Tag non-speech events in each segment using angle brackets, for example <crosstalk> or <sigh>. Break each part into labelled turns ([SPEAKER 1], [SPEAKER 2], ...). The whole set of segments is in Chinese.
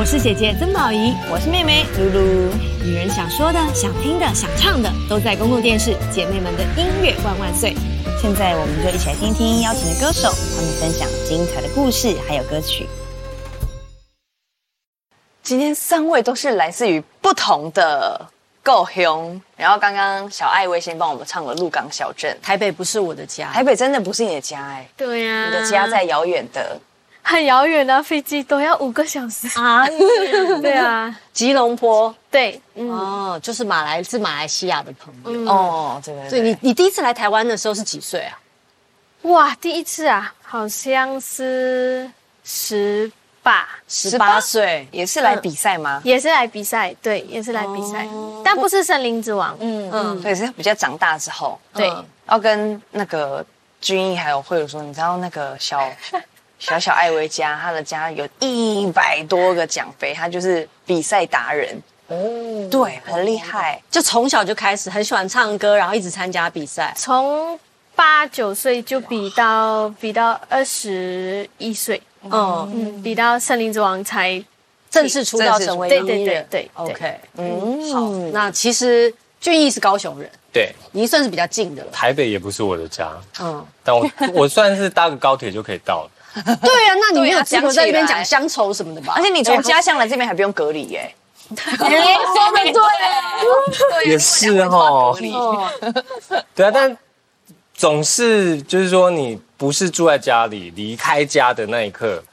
[SPEAKER 1] 我是姐姐曾宝仪，
[SPEAKER 2] 我是妹妹露露。
[SPEAKER 1] 女人想说的、想听的、想唱的，都在公共电视。姐妹们的音乐万万岁！
[SPEAKER 2] 现在我们就一起来听听邀请的歌手，他们分享精彩的故事还有歌曲。今天三位都是来自于不同的够凶，然后刚刚小艾薇先帮我们唱了《鹿港小镇》。
[SPEAKER 3] 台北不是我的家，
[SPEAKER 2] 台北真的不是你的家哎，
[SPEAKER 1] 对呀，
[SPEAKER 2] 你的家在遥远的，
[SPEAKER 1] 很遥远的，飞机都要五个小时。
[SPEAKER 3] 啊。
[SPEAKER 1] 对啊，
[SPEAKER 3] 吉隆坡，
[SPEAKER 1] 对，
[SPEAKER 3] 哦，就是马来自马来西亚的朋友。
[SPEAKER 2] 哦，对对。
[SPEAKER 3] 所以你你第一次来台湾的时候是几岁啊？
[SPEAKER 1] 哇，第一次啊，好像是十。八。
[SPEAKER 3] 十八岁。
[SPEAKER 2] 也是来比赛吗？
[SPEAKER 1] 也是来比赛，对，也是来比赛，但不是森林之王。
[SPEAKER 2] 嗯嗯，对，是比较长大之后，
[SPEAKER 1] 对，
[SPEAKER 2] 要跟那个君毅还有慧茹说，你知道那个小小小艾薇家，他的家有一百多个奖杯，他就是比赛达人。哦，对，很厉害，
[SPEAKER 3] 就从小就开始很喜欢唱歌，然后一直参加比赛，
[SPEAKER 1] 从八九岁就比到比到二十一岁。嗯。嗯，比到森林之王才
[SPEAKER 3] 正式出道成为
[SPEAKER 1] 对对对对
[SPEAKER 3] ，OK，嗯，好，那其实俊逸是高雄人，
[SPEAKER 4] 对，
[SPEAKER 3] 你算是比较近的了。
[SPEAKER 4] 台北也不是我的家，嗯，但我 <laughs> 我算是搭个高铁就可以到了。<laughs>
[SPEAKER 3] 对啊，那你没有资格在那边讲乡愁什么的吧？
[SPEAKER 2] 而且你从家乡来这边还不用隔离耶。<laughs>
[SPEAKER 3] 说的对，
[SPEAKER 4] 也是哈。<laughs> 对啊，但总是就是说你。不是住在家里，离开家的那一刻，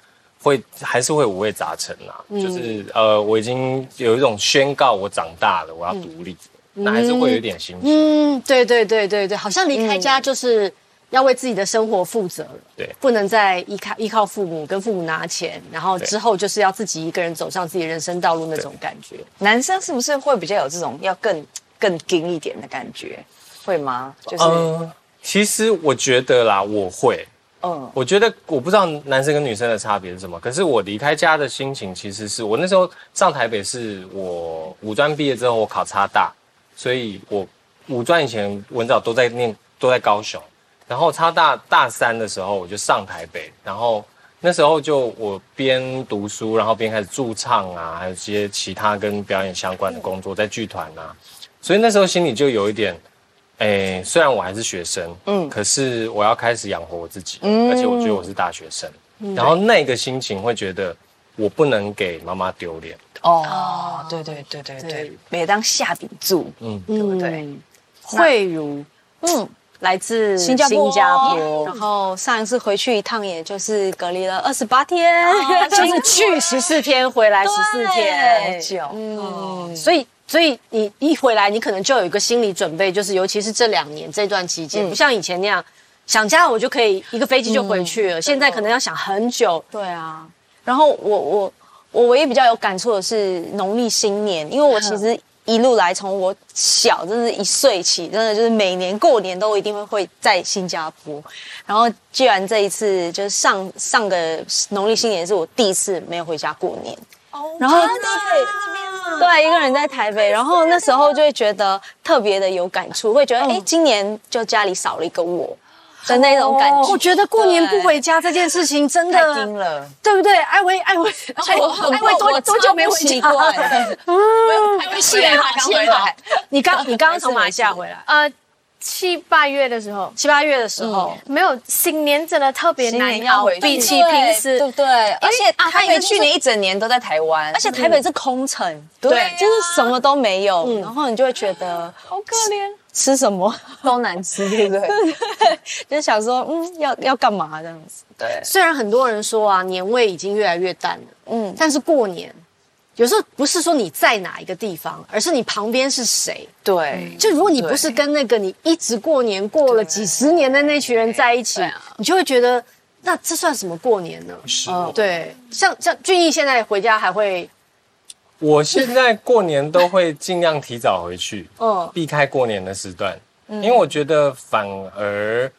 [SPEAKER 4] 会还是会五味杂陈啊。就是呃，我已经有一种宣告，我长大了，我要独立，那还是会有点心情。嗯，
[SPEAKER 3] 对对对对对，好像离开家就是要为自己的生活负责了。
[SPEAKER 4] 对，
[SPEAKER 3] 不能再依靠依靠父母，跟父母拿钱，然后之后就是要自己一个人走上自己人生道路那种感觉。
[SPEAKER 2] 男生是不是会比较有这种要更更硬一点的感觉？会吗？就是。
[SPEAKER 4] 其实我觉得啦，我会，嗯，我觉得我不知道男生跟女生的差别是什么。可是我离开家的心情，其实是我那时候上台北，是我五专毕业之后，我考差大，所以我五专以前文藻都在念，都在高雄。然后差大大三的时候，我就上台北，然后那时候就我边读书，然后边开始驻唱啊，还有一些其他跟表演相关的工作，在剧团啊，所以那时候心里就有一点。哎，虽然我还是学生，嗯，可是我要开始养活我自己，而且我觉得我是大学生，然后那个心情会觉得我不能给妈妈丢脸。
[SPEAKER 2] 哦，对对对对对，每当下笔注，嗯，对不对？
[SPEAKER 3] 慧如，嗯，来自新加坡，
[SPEAKER 5] 然后上一次回去一趟，也就是隔离了二十八天，<laughs>
[SPEAKER 3] 就是去十四天，回来十四天，
[SPEAKER 2] 久，
[SPEAKER 3] 嗯，所以。所以你一回来，你可能就有一个心理准备，就是尤其是这两年这段期间，不像以前那样想家我就可以一个飞机就回去了。现在可能要想很久。
[SPEAKER 5] 对啊，然后我我我唯一比较有感触的是农历新年，因为我其实一路来从我小，真是一岁起，真的就是每年过年都一定会会在新加坡。然后既然这一次就是上上个农历新年是我第一次没有回家过年，然后对。对，一个人在台北，然后那时候就会觉得特别的有感触，会觉得哎，今年就家里少了一个我的那种感觉。
[SPEAKER 3] 我觉得过年不回家这件事情真的
[SPEAKER 2] 太了，
[SPEAKER 3] 对不对？艾薇，艾薇，艾薇多多久没回家？
[SPEAKER 2] 嗯，艾薇七月刚回来，
[SPEAKER 3] 你刚你刚刚从马来西亚回来？呃。
[SPEAKER 1] 七八月的时候，
[SPEAKER 3] 七八月的时候，
[SPEAKER 1] 没有新年真的特别难熬，比起平时，
[SPEAKER 5] 对不对？
[SPEAKER 2] 而且他因为去年一整年都在台湾，
[SPEAKER 5] 而且台北是空城，对，就是什么都没有，然后你就会觉得
[SPEAKER 1] 好可怜，
[SPEAKER 5] 吃什么都难吃，对不 <laughs> 对？就想说，嗯，要要干嘛这样子？
[SPEAKER 2] 对，
[SPEAKER 3] 虽然很多人说啊，年味已经越来越淡了，嗯，但是过年。有时候不是说你在哪一个地方，而是你旁边是谁。
[SPEAKER 2] 对，
[SPEAKER 3] 就如果你不是跟那个你一直过年过了几十年的那群人在一起，你就会觉得那这算什么过年呢？
[SPEAKER 4] 是，
[SPEAKER 3] 对。像像俊逸现在回家还会，
[SPEAKER 4] 我现在过年都会尽量提早回去，嗯，<laughs> 避开过年的时段，因为我觉得反而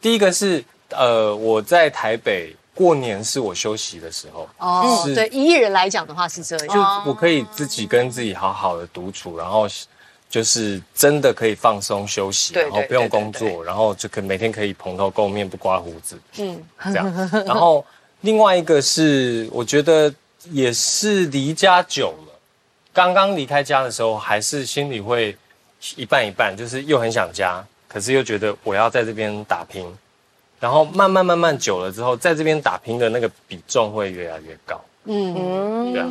[SPEAKER 4] 第一个是呃我在台北。过年是我休息的时候。
[SPEAKER 3] 哦，对，一人来讲的话是这样，
[SPEAKER 4] 就我可以自己跟自己好好的独处，然后就是真的可以放松休息，然后不用工作，然后就可每天可以蓬头垢面不刮胡子，嗯，这样。然后另外一个是，我觉得也是离家久了，刚刚离开家的时候，还是心里会一半一半，就是又很想家，可是又觉得我要在这边打拼。然后慢慢慢慢久了之后，在这边打拼的那个比重会越来越高。嗯，对啊，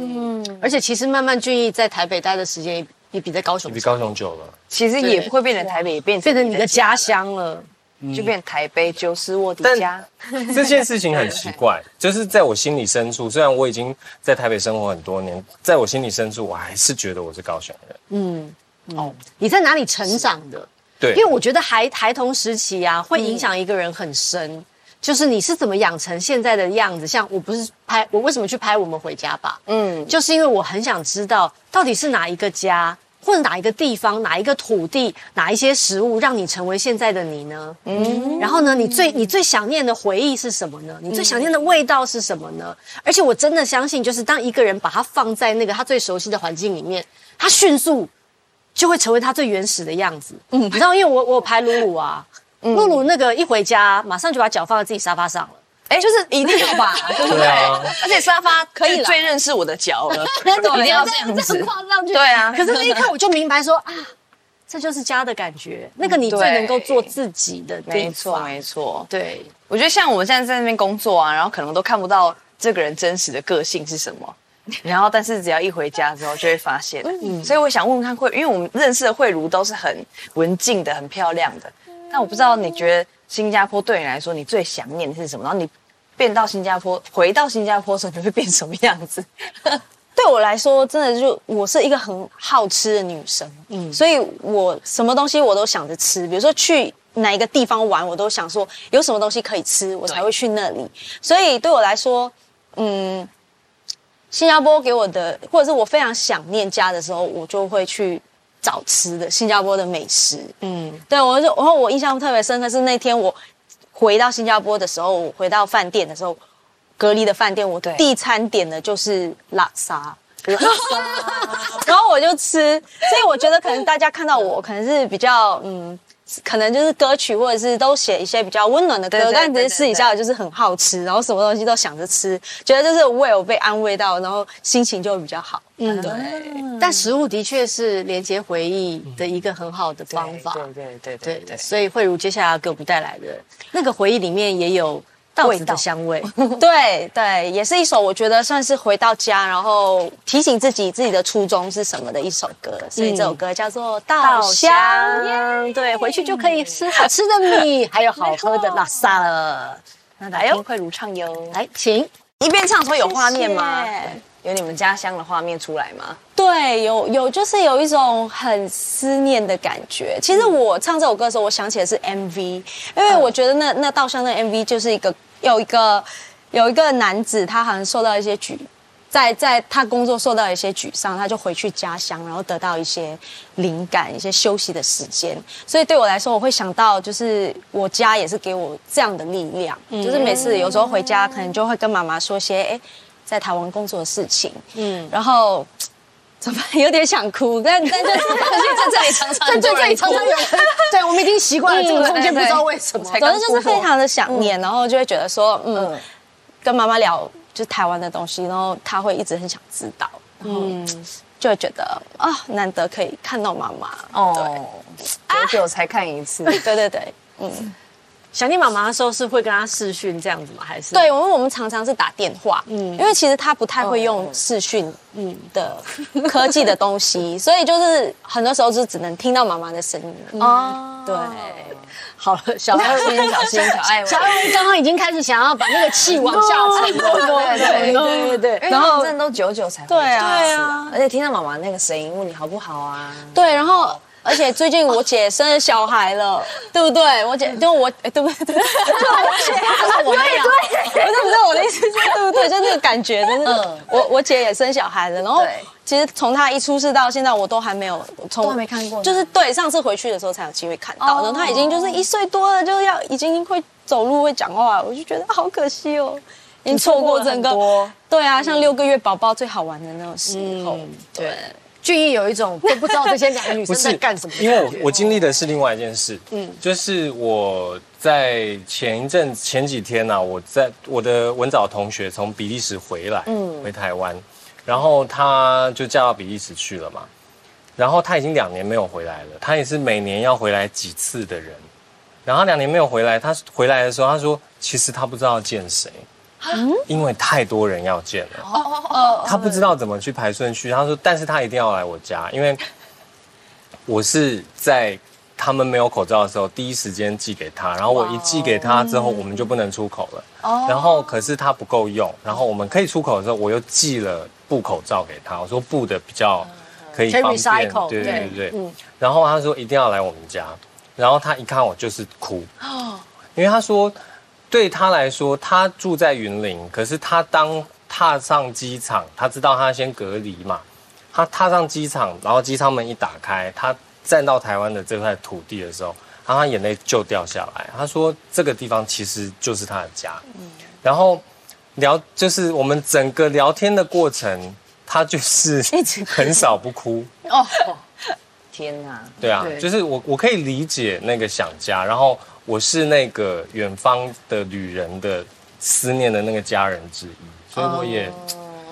[SPEAKER 3] 而且其实慢慢俊逸在台北待的时间也也比在高雄
[SPEAKER 4] 比高雄久了。
[SPEAKER 2] 其实也不会变成台北，也变
[SPEAKER 3] 变成你的家乡了，
[SPEAKER 2] 就变台北就是我的家。<laughs>
[SPEAKER 4] 这件事情很奇怪，就是在我心里深处，虽然我已经在台北生活很多年，在我心里深处，我还是觉得我是高雄人。嗯，
[SPEAKER 3] 哦，你在哪里成长的？
[SPEAKER 4] 对，
[SPEAKER 3] 因为我觉得孩孩童时期啊，会影响一个人很深。就是你是怎么养成现在的样子？像我不是拍，我为什么去拍《我们回家吧》？嗯，就是因为我很想知道，到底是哪一个家，或者哪一个地方，哪一个土地，哪一些食物，让你成为现在的你呢？嗯，然后呢，你最你最想念的回忆是什么呢？你最想念的味道是什么呢？而且我真的相信，就是当一个人把它放在那个他最熟悉的环境里面，他迅速就会成为他最原始的样子。嗯，你知道，因为我我拍露露啊。露露那个一回家，马上就把脚放在自己沙发上了。
[SPEAKER 5] 哎，就是一定要吧，<laughs> 对不对？
[SPEAKER 2] 而且沙发可以最认识我的脚了，一定要这样子
[SPEAKER 3] 放上去。
[SPEAKER 2] 对啊，
[SPEAKER 3] 可是那一刻我就明白说啊，这就是家的感觉，那个你最能够做自己的。
[SPEAKER 2] 没错，没错。
[SPEAKER 3] 对，
[SPEAKER 2] 我觉得像我们现在在那边工作啊，然后可能都看不到这个人真实的个性是什么，然后但是只要一回家之后就会发现。嗯，所以我想问问看慧，因为我们认识的慧茹都是很文静的、很漂亮的。但我不知道你觉得新加坡对你来说，你最想念的是什么？然后你变到新加坡，回到新加坡的时候，你会变什么样子？<laughs>
[SPEAKER 5] 对我来说，真的就我是一个很好吃的女生，嗯，所以我什么东西我都想着吃。比如说去哪一个地方玩，我都想说有什么东西可以吃，我才会去那里。所以对我来说，嗯，新加坡给我的，或者是我非常想念家的时候，我就会去。找吃的新加坡的美食，嗯，对我就然后我印象特别深刻是那天我回到新加坡的时候，回到饭店的时候，隔离的饭店，我第一餐点的就是 <laughs> 拉沙，然后我就吃，所以我觉得可能大家看到我可能是比较嗯。可能就是歌曲，或者是都写一些比较温暖的歌，但其实私底下就是很好吃，然后什么东西都想着吃，觉得就是胃有被安慰到，然后心情就会比较好。
[SPEAKER 3] 嗯，对。但食物的确是连接回忆的一个很好的方法。
[SPEAKER 2] 对对对对对。
[SPEAKER 3] 所以慧茹接下来给我们带来的那个回忆里面也有。稻子的香味，<laughs>
[SPEAKER 5] 对对，也是一首我觉得算是回到家，然后提醒自己自己的初衷是什么的一首歌。所以这首歌叫做《稻香》，
[SPEAKER 3] 对，回去就可以吃好吃的米，还有好喝的拉萨了。
[SPEAKER 2] 那来哟，快如唱哟，
[SPEAKER 3] 来，请
[SPEAKER 2] 一边唱的时候有画面吗？有你们家乡的画面出来吗？
[SPEAKER 5] 对，有有，就是有一种很思念的感觉。其实我唱这首歌的时候，我想起的是 MV，因为我觉得那那稻香的 MV 就是一个有一个有一个男子，他好像受到一些沮，在在他工作受到一些沮丧，他就回去家乡，然后得到一些灵感，一些休息的时间。所以对我来说，我会想到就是我家也是给我这样的力量，就是每次有时候回家，可能就会跟妈妈说些哎。在台湾工作的事情，嗯，然后怎么 <laughs> 有点想哭，但但就是
[SPEAKER 2] 在这里常常在这里常常有，<laughs>
[SPEAKER 3] 对我们已经习惯了这个空间，不知道为什么，
[SPEAKER 5] 反正就是非常的想念，然后就会觉得说，嗯，跟妈妈聊就台湾的东西，然后她会一直很想知道，嗯，就会觉得啊，难得可以看到妈妈，哦，
[SPEAKER 2] 多久才看一次？<laughs>
[SPEAKER 5] 对对对，嗯。
[SPEAKER 3] 想念妈妈的时候是会跟她视讯这样子吗？还是
[SPEAKER 5] 对，因为我们常常是打电话，嗯，因为其实她不太会用视讯，嗯的科技的东西，<laughs> 所以就是很多时候就只能听到妈妈的声音哦。对，
[SPEAKER 3] 好了，小爱
[SPEAKER 2] 心，小心，<laughs> 小爱，
[SPEAKER 3] 小爱刚刚已经开始想要把那个气往下沉，
[SPEAKER 2] 对对
[SPEAKER 3] 对对
[SPEAKER 2] 对，然后真的都久久才对啊，对啊，而且听到妈妈那个声音，问你好不好啊？
[SPEAKER 5] 对，然后。而且最近我姐生了小孩了，<laughs> 对不对？我姐就我，对不对？对，我姐，我没有，不是不是我的意思，是对不对？就那个感觉，就是我我姐也生小孩了，然后其实从她一出世到现在，我都还没有
[SPEAKER 2] 从没看过，
[SPEAKER 5] 就是对上次回去的时候才有机会看到，然后她已经就是一岁多了，就要已经会走路会讲话，我就觉得好可惜哦，已经错过整个，对啊，像六个月宝宝最好玩的那种时候，对。
[SPEAKER 3] 俊逸有一种 <laughs> 都不知道这些两个女生在干什么，
[SPEAKER 4] 因为我我经历的是另外一件事，嗯，就是我在前一阵前几天呢，我在我的文藻同学从比利时回来，嗯，回台湾，然后他就嫁到比利时去了嘛。然后他已经两年没有回来了，他也是每年要回来几次的人。然后两年没有回来，他回来的时候，他说其实他不知道见谁，因为太多人要见了，他不知道怎么去排顺序。他说，但是他一定要来我家，因为我是在。他们没有口罩的时候，第一时间寄给他，然后我一寄给他之后，我们就不能出口了。哦。然后可是他不够用，然后我们可以出口的时候，我又寄了布口罩给他。我说布的比较可以方便，对对对对。嗯。然后他说一定要来我们家，然后他一看我就是哭，哦，因为他说对他来说，他住在云林，可是他当踏上机场，他知道他先隔离嘛，他踏上机场，然后机舱门一打开，他。站到台湾的这块土地的时候，然后他眼泪就掉下来。他说：“这个地方其实就是他的家。”嗯，然后聊就是我们整个聊天的过程，他就是 <laughs> 很少不哭。哦，
[SPEAKER 2] 天哪！
[SPEAKER 4] 对啊，就是我我可以理解那个想家，然后我是那个远方的旅人的思念的那个家人之一，所以我也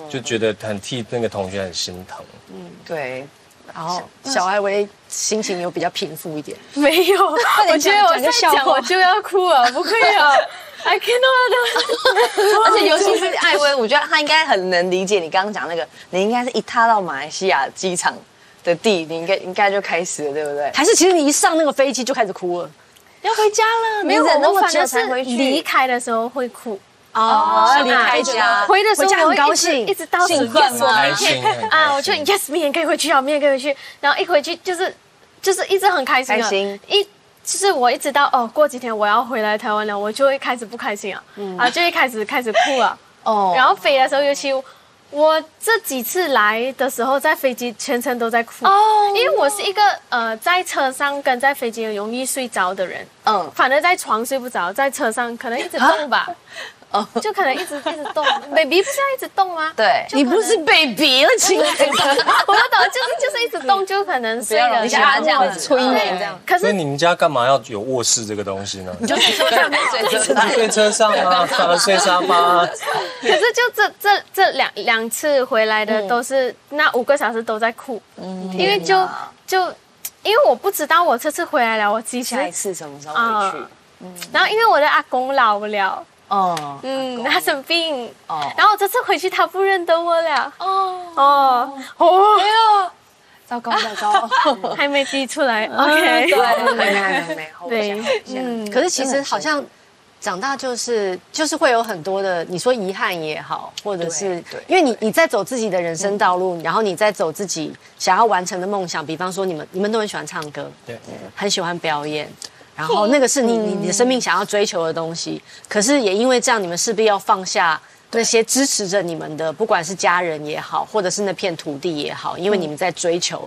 [SPEAKER 4] 就觉得很替那个同学很心疼。
[SPEAKER 2] 嗯，对。
[SPEAKER 3] 然后小艾薇心情有比较平复一点，<laughs>
[SPEAKER 1] 没有，<laughs> 我觉得我在讲我就要哭了，不可以啊，<laughs> I cannot。
[SPEAKER 2] 而且尤其是艾薇，我觉得她应该很能理解你刚刚讲那个，你应该是一踏到马来西亚机场的地，你应该应该就开始了，对不对？
[SPEAKER 3] 还是其实你一上那个飞机就开始哭了，
[SPEAKER 2] 要回家了，
[SPEAKER 1] 没有忍那么久才回去，离开的时候会哭。
[SPEAKER 3] 哦，离开家，
[SPEAKER 1] 回的时候
[SPEAKER 3] 很高兴，
[SPEAKER 1] 一直到
[SPEAKER 2] 兴奋吗？
[SPEAKER 1] 啊，我就 yes，明天可以回去啊，明天可以回去。然后一回去就是就是一直很开心，
[SPEAKER 2] 开心。
[SPEAKER 1] 一就是我一直到哦，过几天我要回来台湾了，我就会开始不开心啊，啊，就一开始开始哭了。哦，然后飞的时候，尤其我这几次来的时候，在飞机全程都在哭。哦，因为我是一个呃，在车上跟在飞机容易睡着的人，嗯，反正在床睡不着，在车上可能一直动吧。<laughs> <laughs> <laughs> 哦，<laughs> 就可能一直一直动，<laughs> baby 不是要一直动吗？
[SPEAKER 2] 对，
[SPEAKER 3] 你不是 baby <laughs> 了，亲爱的，
[SPEAKER 1] 我不懂，就是就是一直动，就可能睡了
[SPEAKER 2] 一下这样子催眠这样。
[SPEAKER 4] 可是你们家干嘛要有卧室这个东西呢？
[SPEAKER 1] 你就车上
[SPEAKER 2] 睡车上，
[SPEAKER 4] 睡车上啊，睡沙发。
[SPEAKER 1] 可是就这这这两两次回来的都是那五个小时都在哭，嗯，因为就就因为我不知道我这次回来了，我记起来
[SPEAKER 2] 下一次什么时候回去？
[SPEAKER 1] 嗯，然后因为我的阿公老不了。哦，嗯，他生病，哦，然后这次回去他不认得我了，哦，哦，
[SPEAKER 2] 哦，哎呦，糟糕糟糕，<laughs>
[SPEAKER 1] 还没滴出来，OK，
[SPEAKER 2] 对，没没还没，<laughs> 对，
[SPEAKER 3] 嗯，可是其实好像长大就是就是会有很多的，你说遗憾也好，或者是因为你你在走自己的人生道路，然后你在走自己想要完成的梦想，比方说你们你们都很喜欢唱歌，对，很喜欢表演。然后那个是你你的生命想要追求的东西，可是也因为这样，你们势必要放下那些支持着你们的，不管是家人也好，或者是那片土地也好，因为你们在追求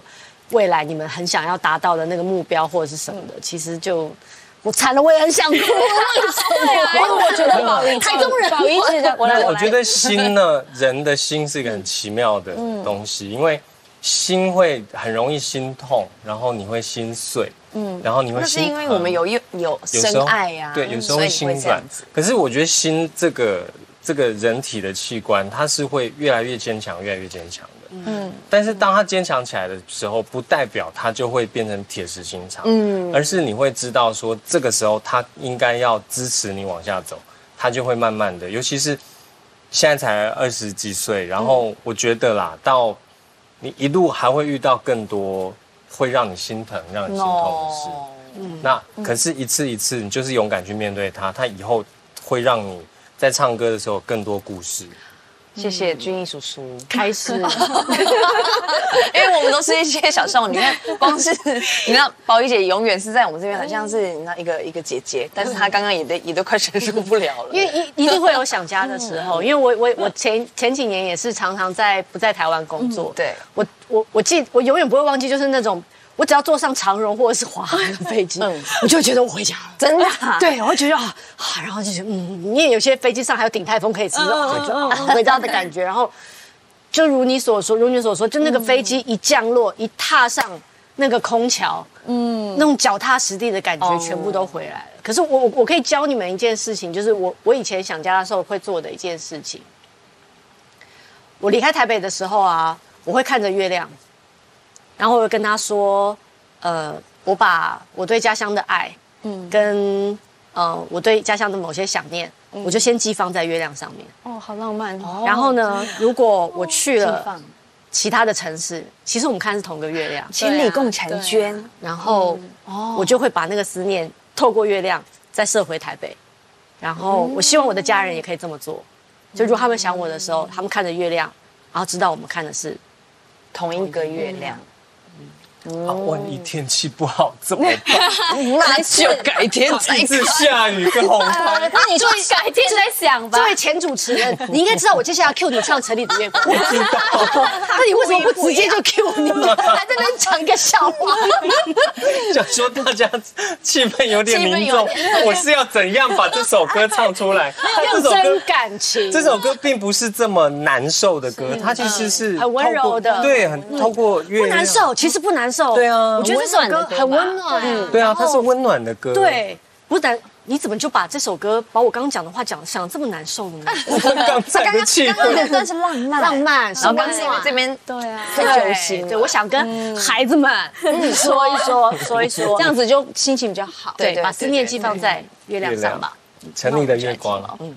[SPEAKER 3] 未来你们很想要达到的那个目标或者是什么的，其实就我惨了，我也很想哭。我 <laughs> 觉得宝仪台中人，宝仪觉得
[SPEAKER 4] 我 <laughs> 我觉得心呢，人的心是一个很奇妙的东西，因为心会很容易心痛，然后你会心碎。嗯，然后你会那
[SPEAKER 2] 是因为我们有有有深爱呀，
[SPEAKER 4] 对，有时候会心软。可是我觉得心这个这个人体的器官，它是会越来越坚强，越来越坚强的。嗯，但是当它坚强起来的时候，不代表它就会变成铁石心肠。嗯，而是你会知道说，这个时候它应该要支持你往下走，它就会慢慢的。尤其是现在才二十几岁，然后我觉得啦，到你一路还会遇到更多。会让你心疼、让你心痛的事，嗯，那可是一次一次，你就是勇敢去面对它，它以后会让你在唱歌的时候更多故事。
[SPEAKER 2] 谢谢君毅叔叔，
[SPEAKER 3] 开始，<laughs> <laughs> 因
[SPEAKER 2] 为我们都是一些小少女，你看，光是你知道，宝仪姐永远是在我们这边，好像是你知道一个一个姐姐，但是她刚刚也都也都快承受不了了，
[SPEAKER 3] 因为一 <laughs> 一定会有想家的时候，因为我我我前前几年也是常常在不在台湾工作，
[SPEAKER 2] 对。
[SPEAKER 3] 我我我记我永远不会忘记，就是那种。我只要坐上长荣或者是华航的飞机，我就觉得我回家了，
[SPEAKER 2] 真的。
[SPEAKER 3] 对，我会觉得啊，然后就觉得嗯，因为有些飞机上还有顶泰丰可以吃，回家的感觉。然后就如你所说，如你所说，就那个飞机一降落，一踏上那个空桥，嗯，那种脚踏实地的感觉全部都回来了。可是我我可以教你们一件事情，就是我我以前想家的时候会做的一件事情。我离开台北的时候啊，我会看着月亮，然后我就跟他说，呃，我把我对家乡的爱，嗯，跟呃我对家乡的某些想念，我就先寄放在月亮上面。
[SPEAKER 5] 哦，好浪漫哦。
[SPEAKER 3] 然后呢，如果我去了其他的城市，其实我们看是同个月亮，
[SPEAKER 2] 千里共婵娟。
[SPEAKER 3] 然后我就会把那个思念透过月亮再射回台北。然后我希望我的家人也可以这么做，就如果他们想我的时候，他们看着月亮，然后知道我们看的是
[SPEAKER 2] 同一个月亮。
[SPEAKER 4] 啊，万一天气不好怎么办？<laughs>
[SPEAKER 2] 那就改天再
[SPEAKER 4] 一直下雨跟红
[SPEAKER 1] 那你就改天再想吧。
[SPEAKER 3] 作为前主持人，<laughs> 你应该知道我接下来 Q 你唱《城里的月光》。
[SPEAKER 4] 我知道。<laughs>
[SPEAKER 3] 那你为什么不直接就 Q 你？还在那讲一个笑话？
[SPEAKER 4] 想说大家气氛有点凝重，我是要怎样把这首歌唱出来？
[SPEAKER 3] 用真感情。
[SPEAKER 4] 这首歌并不是这么难受的歌，它其实是
[SPEAKER 3] 很温柔的。
[SPEAKER 4] 对，很透过月亮。
[SPEAKER 3] 不难受，其实不难。
[SPEAKER 4] 对啊，
[SPEAKER 3] 我觉得这首歌很温暖。
[SPEAKER 4] 对啊，它是温暖的歌。
[SPEAKER 3] 对，不然你怎么就把这首歌把我刚刚讲的话讲想这么难受呢？<laughs>
[SPEAKER 4] 刚才的气氛
[SPEAKER 5] 真是浪漫，
[SPEAKER 3] 浪漫。
[SPEAKER 2] 然后刚才这边
[SPEAKER 5] 对啊，
[SPEAKER 3] 很揪心。对，我想跟孩子们说一说，<laughs> 说一说，
[SPEAKER 5] 这样子就心情比较好。
[SPEAKER 3] 对，把思念寄放在月亮上吧。
[SPEAKER 4] 城里的月光。嗯。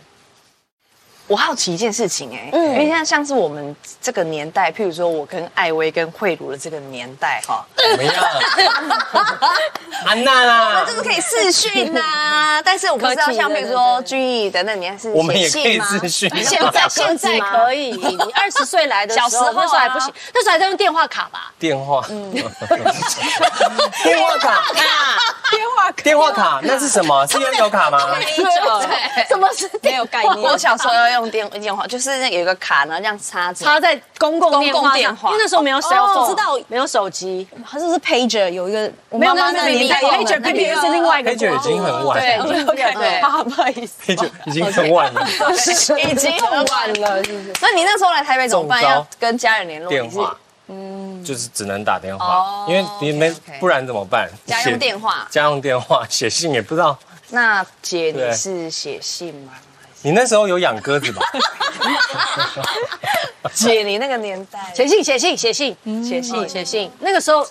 [SPEAKER 2] 我好奇一件事情哎，因为像像是我们这个年代，譬如说我跟艾薇跟慧茹的这个年代哈，
[SPEAKER 4] 怎么样？<laughs> 安娜啦，
[SPEAKER 2] 就是可以视讯呐，<laughs> 但是我不知道像比如说君毅的那年是
[SPEAKER 4] 我们也可以视讯，
[SPEAKER 3] 现在现在可以，你二十岁来的时候那时候还不行，那时候还在用电话卡吧？
[SPEAKER 4] 电话，嗯。<laughs> 电话卡，
[SPEAKER 5] 电话卡，
[SPEAKER 4] 电话卡，那是什么？是悠游卡吗？
[SPEAKER 5] 没有，
[SPEAKER 3] 什么是
[SPEAKER 5] 没有概念？
[SPEAKER 2] 我小时候要。用电电话就是那有一个卡呢，这样插着。
[SPEAKER 3] 插在公共公共
[SPEAKER 2] 电话，
[SPEAKER 3] 因为那时候没有手机，
[SPEAKER 5] 知道
[SPEAKER 3] 没有手机，
[SPEAKER 5] 好像是 pager 有一个，
[SPEAKER 3] 没有没有那年代 pager pager 是另外一个
[SPEAKER 4] ，pager 已经很晚，
[SPEAKER 3] 对对，
[SPEAKER 5] 不好意思
[SPEAKER 4] ，pager 已经很晚了，<laughs>
[SPEAKER 2] 已经很晚了，是不是？那你那时候来台北怎么办？要跟家人联络
[SPEAKER 4] 电话，嗯，就是只能打电话，因为你没不然怎么办？
[SPEAKER 2] 家用电话，
[SPEAKER 4] 家用电话写信也不知道。
[SPEAKER 2] 那姐你是写信吗？
[SPEAKER 4] 你那时候有养鸽子吧？<laughs>
[SPEAKER 2] 姐，你那个年代
[SPEAKER 3] 写信写信写信写信写信，那个时候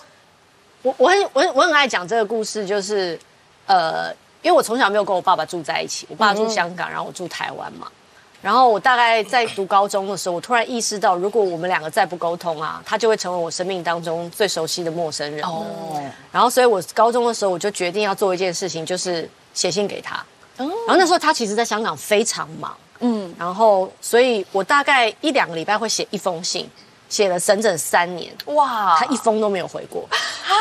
[SPEAKER 3] 我我很我很我很爱讲这个故事，就是呃，因为我从小没有跟我爸爸住在一起，我爸住香港，然后我住台湾嘛。然后我大概在读高中的时候，我突然意识到，如果我们两个再不沟通啊，他就会成为我生命当中最熟悉的陌生人。哦。然后，所以我高中的时候，我就决定要做一件事情，就是写信给他。然后那时候他其实在香港非常忙，嗯，然后所以我大概一两个礼拜会写一封信，写了整整三年，哇，他一封都没有回过，啊。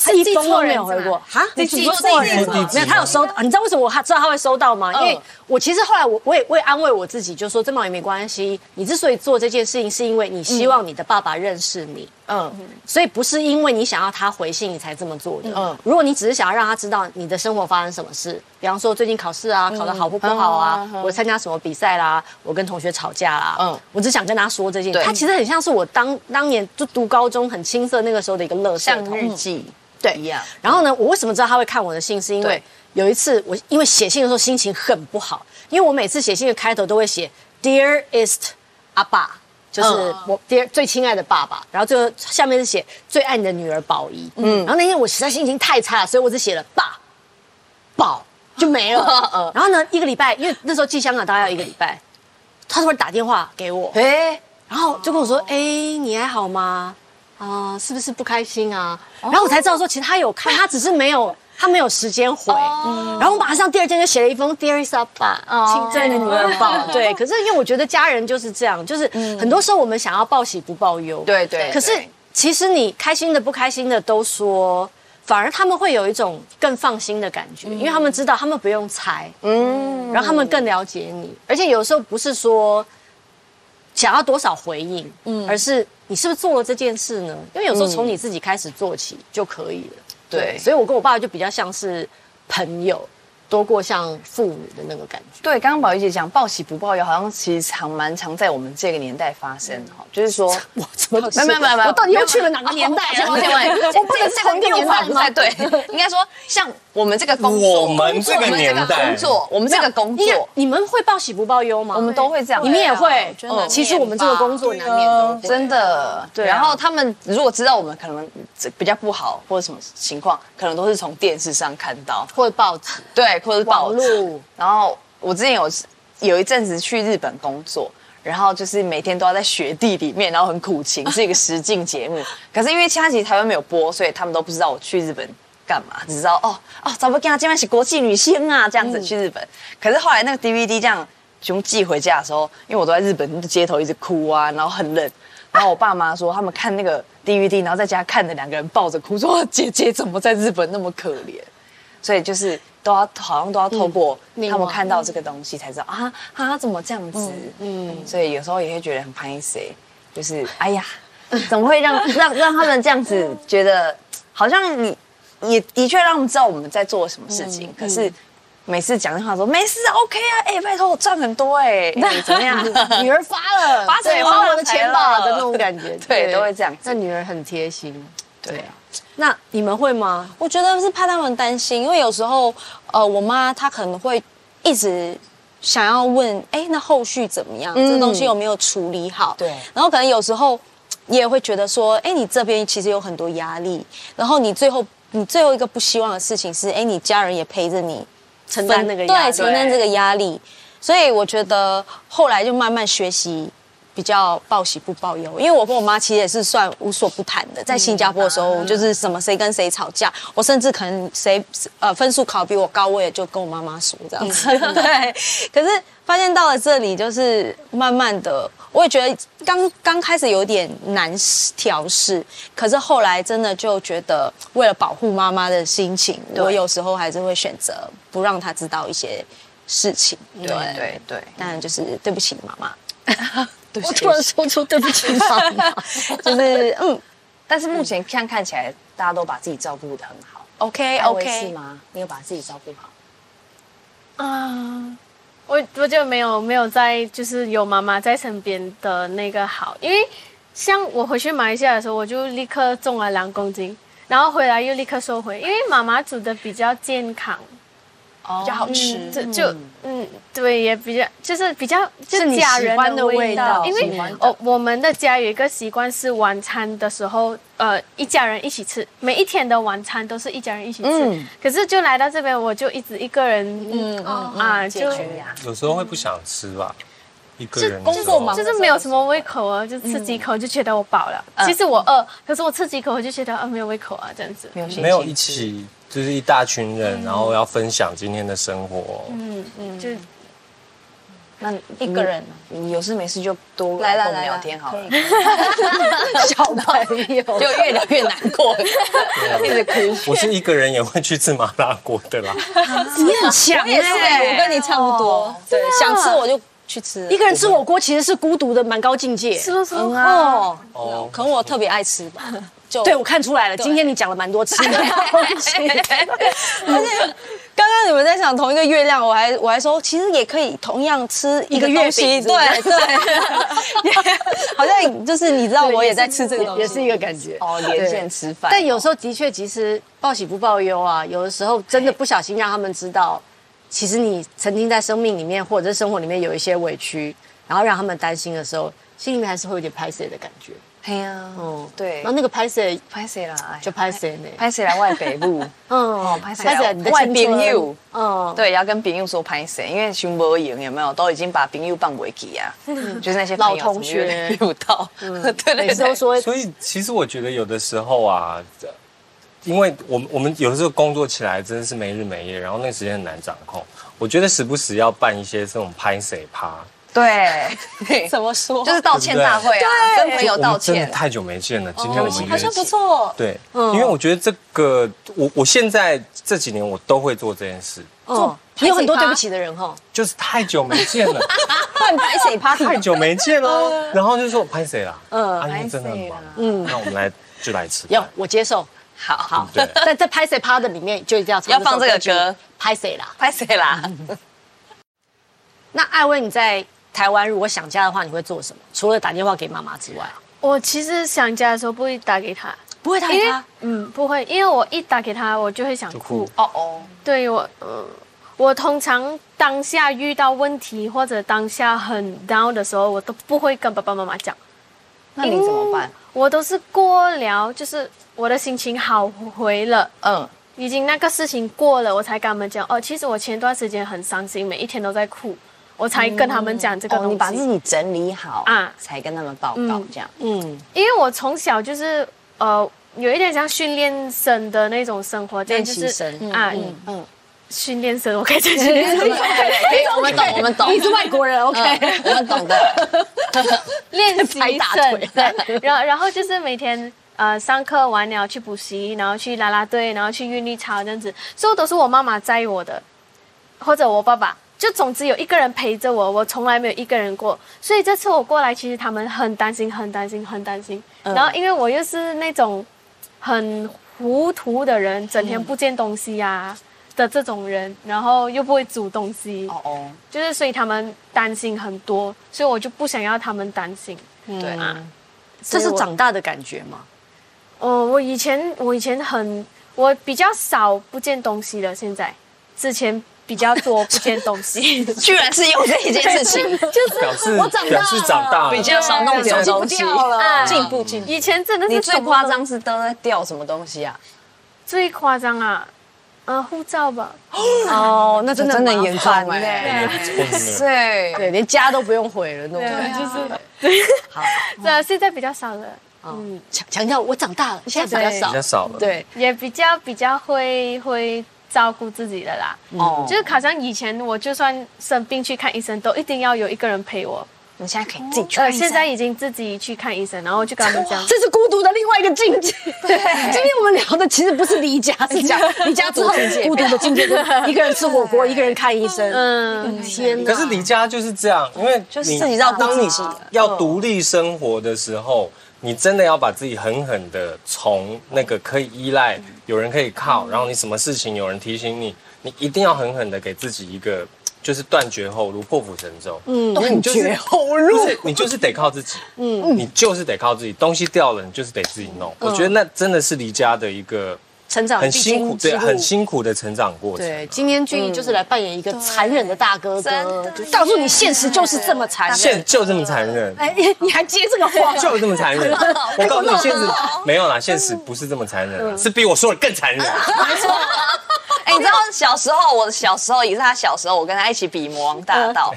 [SPEAKER 3] 他一封都没有回过哈，
[SPEAKER 1] 你记错人
[SPEAKER 3] 了。没有，他有收到。你知道为什么我他知道他会收到吗？因为我其实后来我我也我也安慰我自己，就说这毛也没关系。你之所以做这件事情，是因为你希望你的爸爸认识你。嗯，所以不是因为你想要他回信你才这么做的。嗯，如果你只是想要让他知道你的生活发生什么事，比方说最近考试啊，考得好或不好啊，我参加什么比赛啦，我跟同学吵架啦，嗯，我只想跟他说这件。他其实很像是我当当年就读高中很青涩那个时候的一个乐
[SPEAKER 2] 像日记。
[SPEAKER 3] 对，一样。然后呢，我为什么知道他会看我的信？是因为有一次我因为写信的时候心情很不好，因为我每次写信的开头都会写 “Dearest 阿爸”，就是我 Dear 最亲爱的爸爸。然后最后下面是写最爱你的女儿宝仪。嗯。然后那天我实在心情太差，所以我只写了爸宝就没了。<laughs> 然后呢，一个礼拜，因为那时候寄香港大概要一个礼拜，他突然打电话给我，哎，然后就跟我说：“哎，你还好吗？”啊，是不是不开心啊？然后我才知道说，其实他有看，他只是没有，他没有时间回。然后我马上第二天就写了一封 Dear Isa 爸，亲爱的女儿抱。对，可是因为我觉得家人就是这样，就是很多时候我们想要报喜不报忧。
[SPEAKER 2] 对对。
[SPEAKER 3] 可是其实你开心的不开心的都说，反而他们会有一种更放心的感觉，因为他们知道他们不用猜，嗯，然后他们更了解你，而且有时候不是说。想要多少回应，嗯，而是你是不是做了这件事呢？因为有时候从你自己开始做起就可以了。对，所以我跟我爸爸就比较像是朋友，多过像父母的那个感觉。
[SPEAKER 2] 对，刚刚宝仪姐讲报喜不报忧，好像其实常蛮常在我们这个年代发生哈，就是说，<laughs>
[SPEAKER 3] 我怎么
[SPEAKER 2] 没有没有没有
[SPEAKER 3] 我到底又去了哪个年代啊？
[SPEAKER 2] 抱歉抱歉，这这个这个用法不太对，应该说像我们这个工作，
[SPEAKER 4] 我们这个年代。
[SPEAKER 2] 工作，我们这个工作，
[SPEAKER 3] 你们会报喜不报忧吗？
[SPEAKER 2] 我们都会这样，
[SPEAKER 3] 你们也会，
[SPEAKER 5] 真的
[SPEAKER 3] 其实我们这个工作难免都会。
[SPEAKER 2] 真的，
[SPEAKER 3] 对啊。
[SPEAKER 2] 然后他们如果知道我们可能这比较不好或者什么情况，可能都是从电视上看到，
[SPEAKER 3] 或者报纸、
[SPEAKER 2] 对，或者是报纸。然后我之前有有一阵子去日本工作，然后就是每天都要在雪地里面，然后很苦情，是一个实境节目。<laughs> 可是因为其他其实台湾没有播，所以他们都不知道我去日本干嘛，只知道哦哦，怎么跟他今晚是国际女星啊这样子去日本。可是后来那个 DVD 这样全部寄回家的时候，因为我都在日本街头一直哭啊，然后很冷。然后我爸妈说，他们看那个 DVD，然后在家看的两个人抱着哭，说姐姐怎么在日本那么可怜？所以就是都要好像都要透过他们看到这个东西才知道啊啊怎么这样子，嗯，所以有时候也会觉得很拍谁，就是 <laughs> 哎呀，怎么会让 <laughs> 让让他们这样子觉得好像你也的确让他们知道我们在做什么事情，可是。每次讲电话说没事啊，OK 啊，哎、拜托我赚很多哎、哎 <laughs> 怎么样？
[SPEAKER 3] 女儿发了，
[SPEAKER 2] 发财
[SPEAKER 3] 对
[SPEAKER 2] 发大
[SPEAKER 3] 花我的钱吧的那种感觉，
[SPEAKER 2] 对都会这样子。
[SPEAKER 3] 那女儿很贴心，
[SPEAKER 2] 对啊，
[SPEAKER 3] 那你们会吗？
[SPEAKER 5] 我觉得是怕他们担心，因为有时候，呃，我妈她可能会一直想要问，哎，那后续怎么样？这个东西有没有处理好？
[SPEAKER 2] 对
[SPEAKER 5] 然后可能有时候 <tsk> 也会觉得说，哎，你这边其实有很多压力，然后你最后你最后一个不希望的事情是，哎，你家人也陪着你
[SPEAKER 3] 承担那个压
[SPEAKER 5] 对，承担这个压力，所以我觉得后来就慢慢学习。比较报喜不报忧，因为我跟我妈其实也是算无所不谈的。在新加坡的时候，就是什么谁跟谁吵架，我甚至可能谁呃分数考比我高，我也就跟我妈妈说这样子。<laughs> 对，可是发现到了这里，就是慢慢的，我也觉得刚刚开始有点难调试，可是后来真的就觉得，为了保护妈妈的心情，我有时候还是会选择不让她知道一些事情。对
[SPEAKER 2] 对对，
[SPEAKER 5] 当然就是对不起妈妈，<laughs>
[SPEAKER 3] 我突然说出对不起妈妈，<laughs>
[SPEAKER 5] 就是嗯
[SPEAKER 2] 但是目前看看起来，大家都把自己照顾的很好。
[SPEAKER 5] OK
[SPEAKER 2] OK，是吗？你有把自己照顾好？
[SPEAKER 1] 啊，我我就没有没有在就是有妈妈在身边的那个好，因为像我回去马来西亚的时候，我就立刻重了两公斤，然后回来又立刻收回，因为妈妈煮的比较健康，
[SPEAKER 2] 比
[SPEAKER 5] 较好吃。
[SPEAKER 1] 就就嗯对，也比较就是比较就是
[SPEAKER 3] 你
[SPEAKER 1] 家人
[SPEAKER 3] 喜欢的味
[SPEAKER 1] 味
[SPEAKER 3] 道
[SPEAKER 1] 因为
[SPEAKER 2] 喜欢的。
[SPEAKER 1] 哦我们的家有一个习惯是晚餐的时候，呃一家人一起吃，每一天的晚餐都是一家人一起吃，
[SPEAKER 2] 嗯。
[SPEAKER 1] 可是就来到这边，我就一直一个人，嗯啊就。
[SPEAKER 4] 有时候会不想吃吧，一个
[SPEAKER 1] 就
[SPEAKER 4] 人
[SPEAKER 5] 工作嘛
[SPEAKER 1] 就是没有什么胃口啊，就吃几口就觉得我饱了。其实我饿，可是我吃几口我就觉得啊没有胃口啊，这样子。
[SPEAKER 2] 没有
[SPEAKER 4] 没有一起，就是一大群人，然后要分享今天的生活。
[SPEAKER 1] 嗯嗯，就
[SPEAKER 2] 那
[SPEAKER 5] 一个人。
[SPEAKER 2] 你有事没事就多
[SPEAKER 5] 来来
[SPEAKER 2] 跟我们
[SPEAKER 5] 来
[SPEAKER 2] 聊天好了，<laughs>
[SPEAKER 3] 小朋友，<laughs>
[SPEAKER 2] 就越聊越难过，一直哭。
[SPEAKER 4] 我是一个人也会去吃麻辣锅的啦。
[SPEAKER 3] 你很强
[SPEAKER 5] 也是，
[SPEAKER 3] 哎
[SPEAKER 5] 我跟你差不多，对，想吃我就去吃。
[SPEAKER 3] 一个人吃火锅其实是孤独的蛮高境界。
[SPEAKER 1] 吃了什么？
[SPEAKER 5] 哦，
[SPEAKER 4] 哦，
[SPEAKER 5] 可能我特别爱吃吧，就
[SPEAKER 3] 对，我看出来了，今天你讲了蛮多吃的 <laughs> 东西。
[SPEAKER 5] 而且刚刚你们在想同一个月亮，我还我还说，其实也可以同样吃一个
[SPEAKER 3] 月
[SPEAKER 5] 东西，
[SPEAKER 3] 饼
[SPEAKER 5] 对对，<laughs> 好像就是你知道我也在吃这个东西，
[SPEAKER 3] 也是一个感觉。
[SPEAKER 2] 哦，连线吃饭，
[SPEAKER 3] 但有时候的确，其实报喜不报忧啊，有的时候真的不小心让他们知道，其实你曾经在生命里面或者是生活里面有一些委屈，然后让他们担心的时候，心里面还是会有点拍碎的感觉。
[SPEAKER 2] 嘿呀，
[SPEAKER 3] 哦，
[SPEAKER 2] 对
[SPEAKER 3] 然后，那个拍谁
[SPEAKER 2] 拍谁啦？哎呀
[SPEAKER 3] 就拍谁呢？
[SPEAKER 2] 拍谁来外北部？<laughs>
[SPEAKER 3] 嗯，
[SPEAKER 2] 拍谁
[SPEAKER 3] 拍谁
[SPEAKER 2] 来外
[SPEAKER 3] 你的青春
[SPEAKER 2] 朋友？
[SPEAKER 3] 嗯，
[SPEAKER 2] 对，要跟朋友说拍谁，因为熊博赢有没有都已经把朋友放回去啊，<laughs> 就是那些
[SPEAKER 3] 老同学
[SPEAKER 2] 怎么约不到，对对 <laughs>
[SPEAKER 3] 每次都
[SPEAKER 2] 对，
[SPEAKER 3] 说
[SPEAKER 4] 所以其实我觉得有的时候啊，因为我们我们有的时候工作起来真的是没日没夜，然后那个时间很难掌控。我觉得时不时要办一些这种拍谁趴，
[SPEAKER 2] 对，<laughs>
[SPEAKER 5] 怎么说？
[SPEAKER 2] 就是道歉大会啊，跟朋友道歉，
[SPEAKER 4] 太久没见了，今天我们约
[SPEAKER 5] 好像不
[SPEAKER 4] 起。
[SPEAKER 5] 错，
[SPEAKER 4] 对，因为我觉得这个，我我现在这几年我都会做这件事，
[SPEAKER 3] 哦，你有很多对不起的人哈。
[SPEAKER 4] 就是太久没见了，
[SPEAKER 5] 换拍谁趴。
[SPEAKER 4] 太久没见了，然后就说拍谁啦，
[SPEAKER 3] 嗯
[SPEAKER 4] 啊，因为真的很忙。
[SPEAKER 2] 拍谁啦，
[SPEAKER 4] 嗯，那我们来就来吃
[SPEAKER 3] 有，我接受，
[SPEAKER 2] 好。好，
[SPEAKER 4] 对，
[SPEAKER 3] 在在拍谁趴的里面就一定要唱
[SPEAKER 2] 要放这个歌，
[SPEAKER 3] 拍谁啦？
[SPEAKER 2] 拍谁啦？<laughs>
[SPEAKER 3] 那艾薇你在台湾如果想家的话，你会做什么？除了打电话给妈妈之外，
[SPEAKER 1] 我其实想家的时候不会打给他，
[SPEAKER 3] 不会打给他。
[SPEAKER 1] 嗯不会，因为我一打给他，我就会想哭
[SPEAKER 4] 哭。
[SPEAKER 2] 哦哦，
[SPEAKER 1] 对我，嗯，我通常当下遇到问题或者当下很 down 的时候，我都不会跟爸爸妈妈讲，
[SPEAKER 2] 那你怎么办？
[SPEAKER 1] 我都是过了，就是我的心情好回了。
[SPEAKER 2] 嗯，
[SPEAKER 1] 已经那个事情过了，我才跟他们讲哦。其实我前段时间很伤心，每一天都在哭，我才跟他们讲这个
[SPEAKER 2] 哦，
[SPEAKER 1] 东西。
[SPEAKER 2] 你把自己整理好啊。
[SPEAKER 1] 啊，
[SPEAKER 2] 才跟他们报告
[SPEAKER 1] 嗯。
[SPEAKER 2] 这样。
[SPEAKER 3] 嗯，
[SPEAKER 1] 因为我从小就是呃，有一点像训练生的那种生活，这样
[SPEAKER 3] 练
[SPEAKER 1] 就是
[SPEAKER 3] 习生。
[SPEAKER 1] 啊，
[SPEAKER 3] 嗯嗯，
[SPEAKER 1] 训练生，我可以讲训练生，
[SPEAKER 2] 我们懂，<laughs> 我们懂，
[SPEAKER 3] 你是外国人，OK？
[SPEAKER 2] 嗯我们懂的。<laughs>
[SPEAKER 1] 练习生，对，然后然后就是每天呃上课完了去补习，然后去啦啦队，然后去韵律操这样子，所有都是我妈妈载我的，或者我爸爸，就总之有一个人陪着我，我从来没有一个人过，所以这次我过来，其实他们很担心，很担心，很担心。然后因为我又是那种很糊涂的人，整天不见东西呀、的这种人，然后又不会煮东西，
[SPEAKER 2] 哦哦，
[SPEAKER 1] 就是所以他们担心很多，所以我就不想要他们担心。
[SPEAKER 2] 对
[SPEAKER 1] 啊，
[SPEAKER 3] 这是长大的感觉吗？
[SPEAKER 1] 哦，我以前我以前很我比较少不见东西的，现在。之前比较多不见东西。<laughs>
[SPEAKER 2] 居然是用这一件事情，<laughs>
[SPEAKER 4] 表示
[SPEAKER 3] 我长大
[SPEAKER 4] 表示长大了，
[SPEAKER 2] 比较少弄丢东西，
[SPEAKER 1] 啊
[SPEAKER 2] 进步进步。
[SPEAKER 1] 以前真的是
[SPEAKER 2] 你最夸张是都在掉什么东西啊？
[SPEAKER 1] 最夸张啊，呃，护照吧，
[SPEAKER 3] 哦，那真的
[SPEAKER 2] 真的
[SPEAKER 3] 麻
[SPEAKER 2] 严
[SPEAKER 3] 烦
[SPEAKER 2] 重哎
[SPEAKER 3] 呢
[SPEAKER 2] 对，
[SPEAKER 3] 对，连家都不用毁了那种。
[SPEAKER 1] 就是
[SPEAKER 3] 好，<laughs>
[SPEAKER 1] 对啊，现在比较少了，
[SPEAKER 3] 嗯，强强调我长大了，现在比较少。
[SPEAKER 4] 比较。少了。
[SPEAKER 3] 对，
[SPEAKER 1] 也比较比较会会照顾自己的啦。
[SPEAKER 2] 哦，
[SPEAKER 1] 就是好像以前我就算生病去看医生，都一定要有一个人陪我。
[SPEAKER 2] 你现在可以自己去
[SPEAKER 1] 呃，
[SPEAKER 2] 看医生。
[SPEAKER 1] 现在已经自己去看医生，然后我就跟他们讲，
[SPEAKER 3] 这是孤独的另外一个境界。对，今天我们聊的其实不是离家，是 <laughs> 讲离家之后孤独的境界，就是一个人吃火锅，<laughs> 一个人看医生。
[SPEAKER 1] 嗯，
[SPEAKER 3] 天哪！
[SPEAKER 4] 可是离家就是这样，因为你
[SPEAKER 2] 就是自己要顾
[SPEAKER 4] 当你要独立生活的时候，你真的要把自己狠狠的从那个可以依赖、有人可以靠，然后你什么事情有人提醒你，你一定要狠狠的给自己一个就是断绝后路、破釜沉舟。嗯，
[SPEAKER 3] 断
[SPEAKER 4] 绝
[SPEAKER 3] 后路。
[SPEAKER 4] 不是你就是得靠自己，嗯，你就是得靠自己，东西掉了你就是得自己弄。我觉得那真的是离家的一个
[SPEAKER 3] 成长
[SPEAKER 4] 很辛苦，对，很辛苦的成长过程。
[SPEAKER 3] 对，今天俊逸就是来扮演一个残忍的大哥
[SPEAKER 2] 真
[SPEAKER 3] 哥告诉你现实就是这么残忍。
[SPEAKER 4] 现就这么残忍，
[SPEAKER 3] 哎，你你还接这个话？
[SPEAKER 4] 就这么残忍。<laughs> 我告诉你，现实没有啦，现实不是这么残忍啊，是比我说的更残忍。
[SPEAKER 2] 没错哎、你知道小时候，我小时候也是他小时候，我跟他一起比魔王大道，